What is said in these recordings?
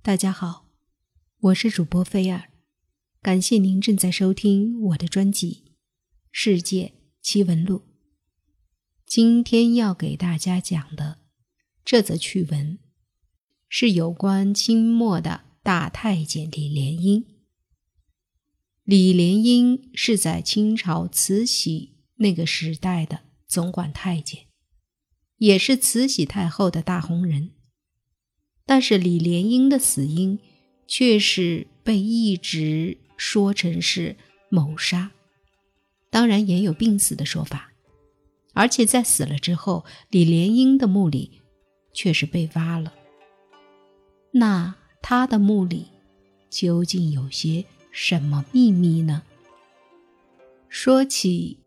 大家好，我是主播菲尔，感谢您正在收听我的专辑《世界奇闻录》。今天要给大家讲的这则趣闻，是有关清末的大太监李莲英。李莲英是在清朝慈禧那个时代的总管太监，也是慈禧太后的大红人。但是李莲英的死因却是被一直说成是谋杀，当然也有病死的说法。而且在死了之后，李莲英的墓里却是被挖了。那他的墓里究竟有些什么秘密呢？说起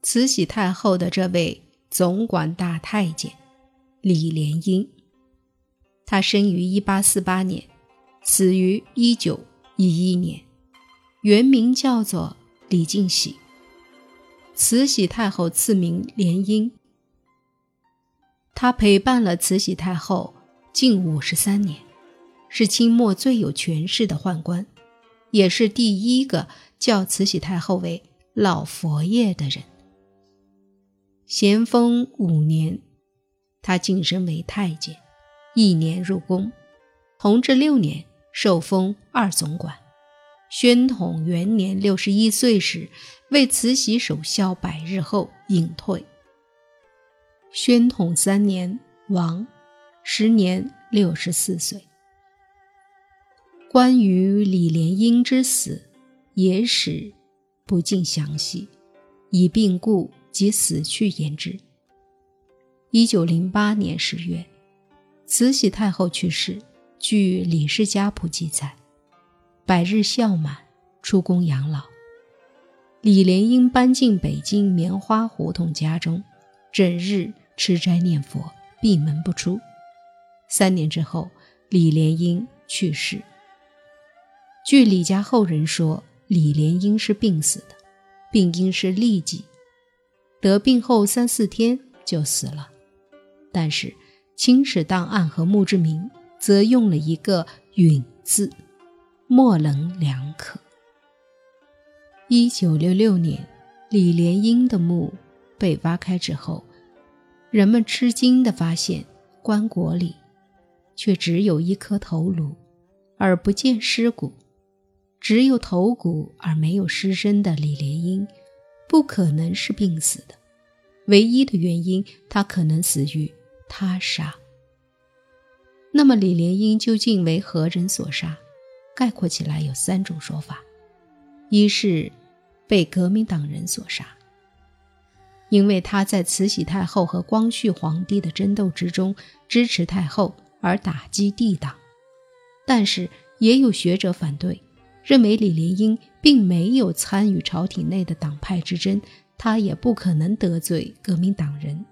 慈禧太后的这位总管大太监李莲英。他生于一八四八年，死于一九一一年，原名叫做李敬喜。慈禧太后赐名莲英。他陪伴了慈禧太后近五十三年，是清末最有权势的宦官，也是第一个叫慈禧太后为老佛爷的人。咸丰五年，他晋升为太监。一年入宫，同治六年受封二总管。宣统元年六十一岁时，为慈禧守孝百日后隐退。宣统三年亡，时年六十四岁。关于李莲英之死，野史不尽详细，以病故及死去言之。一九零八年十月。慈禧太后去世，据李氏家谱记载，百日孝满，出宫养老。李莲英搬进北京棉花胡同家中，整日吃斋念佛，闭门不出。三年之后，李莲英去世。据李家后人说，李莲英是病死的，病因是痢疾，得病后三四天就死了。但是。清史档案和墓志铭则用了一个“允”字，模棱两可。一九六六年，李莲英的墓被挖开之后，人们吃惊地发现，棺椁里却只有一颗头颅，而不见尸骨。只有头骨而没有尸身的李莲英，不可能是病死的。唯一的原因，他可能死于。他杀。那么李莲英究竟为何人所杀？概括起来有三种说法：一是被革命党人所杀，因为他在慈禧太后和光绪皇帝的争斗之中支持太后而打击帝党；但是也有学者反对，认为李莲英并没有参与朝廷内的党派之争，他也不可能得罪革命党人。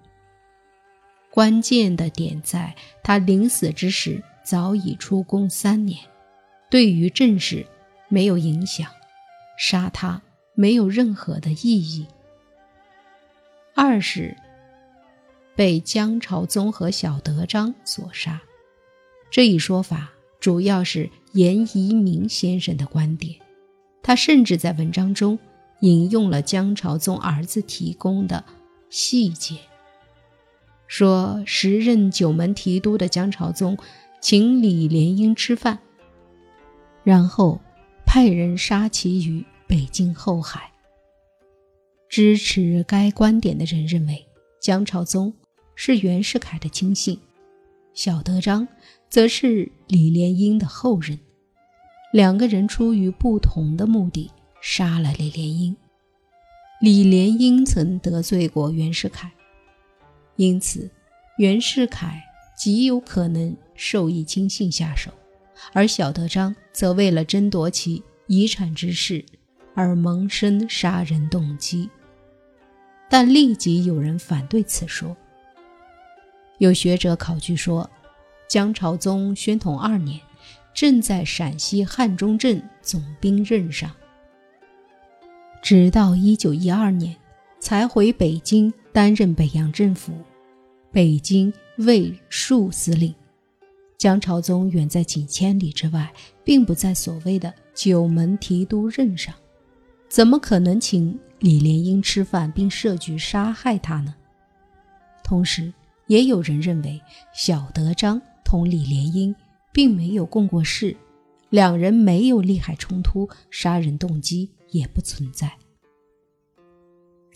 关键的点在他临死之时早已出宫三年，对于政事没有影响，杀他没有任何的意义。二是被江朝宗和小德张所杀，这一说法主要是严宜明先生的观点，他甚至在文章中引用了江朝宗儿子提供的细节。说时任九门提督的江朝宗请李莲英吃饭，然后派人杀其于北京后海。支持该观点的人认为，江朝宗是袁世凯的亲信，小德张则是李莲英的后人，两个人出于不同的目的杀了李莲英。李莲英曾得罪过袁世凯。因此，袁世凯极有可能授意亲信下手，而小德张则为了争夺其遗产之事而萌生杀人动机。但立即有人反对此说。有学者考据说，江朝宗宣统二年正在陕西汉中镇总兵任上，直到一九一二年才回北京担任北洋政府。北京卫戍司令，姜朝宗远在几千里之外，并不在所谓的九门提督任上，怎么可能请李莲英吃饭并设局杀害他呢？同时，也有人认为小德章同李莲英并没有共过事，两人没有利害冲突，杀人动机也不存在。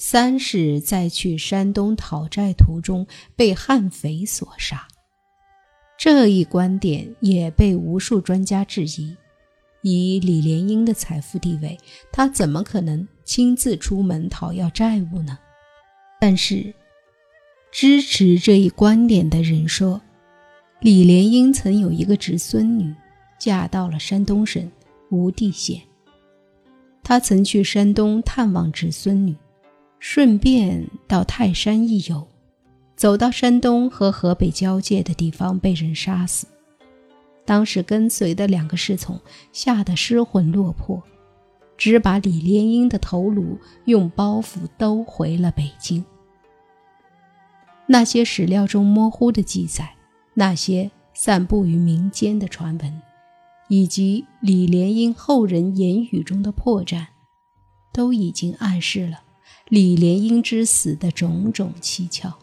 三是在去山东讨债途中被悍匪所杀，这一观点也被无数专家质疑。以李莲英的财富地位，他怎么可能亲自出门讨要债务呢？但是，支持这一观点的人说，李莲英曾有一个侄孙女，嫁到了山东省吴地县，他曾去山东探望侄孙女。顺便到泰山一游，走到山东和河北交界的地方，被人杀死。当时跟随的两个侍从吓得失魂落魄，只把李莲英的头颅用包袱兜回了北京。那些史料中模糊的记载，那些散布于民间的传闻，以及李莲英后人言语中的破绽，都已经暗示了。李莲英之死的种种蹊跷，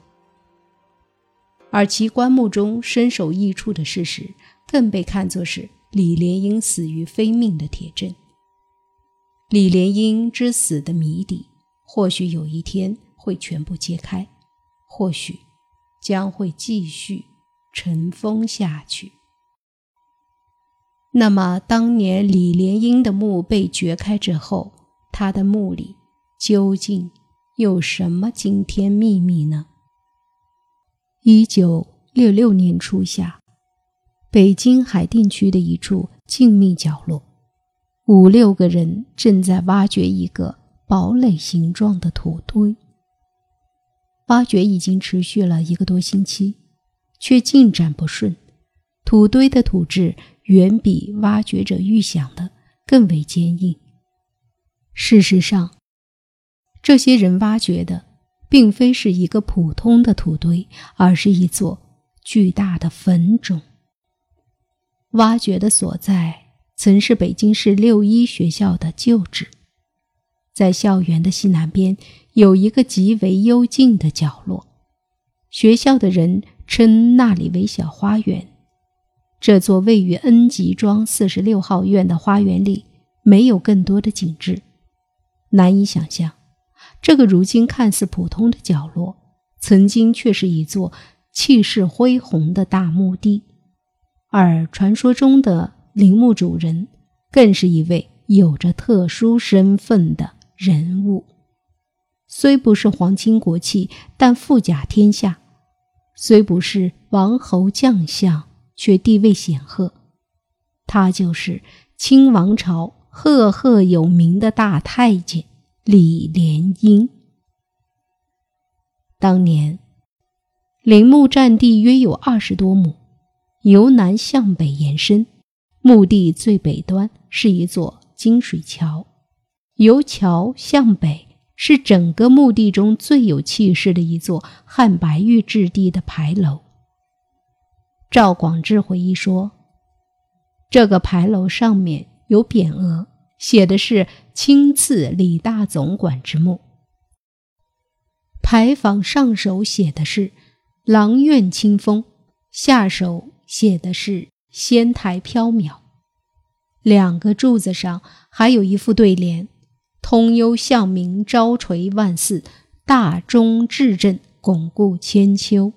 而其棺木中身首异处的事实，更被看作是李莲英死于非命的铁证。李莲英之死的谜底，或许有一天会全部揭开，或许将会继续尘封下去。那么，当年李莲英的墓被掘开之后，他的墓里究竟？有什么惊天秘密呢？一九六六年初夏，北京海淀区的一处静谧角落，五六个人正在挖掘一个堡垒形状的土堆。挖掘已经持续了一个多星期，却进展不顺。土堆的土质远比挖掘者预想的更为坚硬。事实上，这些人挖掘的，并非是一个普通的土堆，而是一座巨大的坟冢。挖掘的所在曾是北京市六一学校的旧址，在校园的西南边有一个极为幽静的角落，学校的人称那里为小花园。这座位于恩集庄四十六号院的花园里，没有更多的景致，难以想象。这个如今看似普通的角落，曾经却是一座气势恢宏的大墓地，而传说中的陵墓主人，更是一位有着特殊身份的人物。虽不是皇亲国戚，但富甲天下；虽不是王侯将相，却地位显赫。他就是清王朝赫赫有名的大太监。李莲英当年陵墓占地约有二十多亩，由南向北延伸。墓地最北端是一座金水桥，由桥向北是整个墓地中最有气势的一座汉白玉质地的牌楼。赵广智回忆说：“这个牌楼上面有匾额。”写的是“亲赐李大总管之墓”，牌坊上首写的是“郎苑清风”，下首写的是“仙台缥缈”。两个柱子上还有一副对联：“通幽向明，朝垂万寺；大钟至正，巩固千秋。”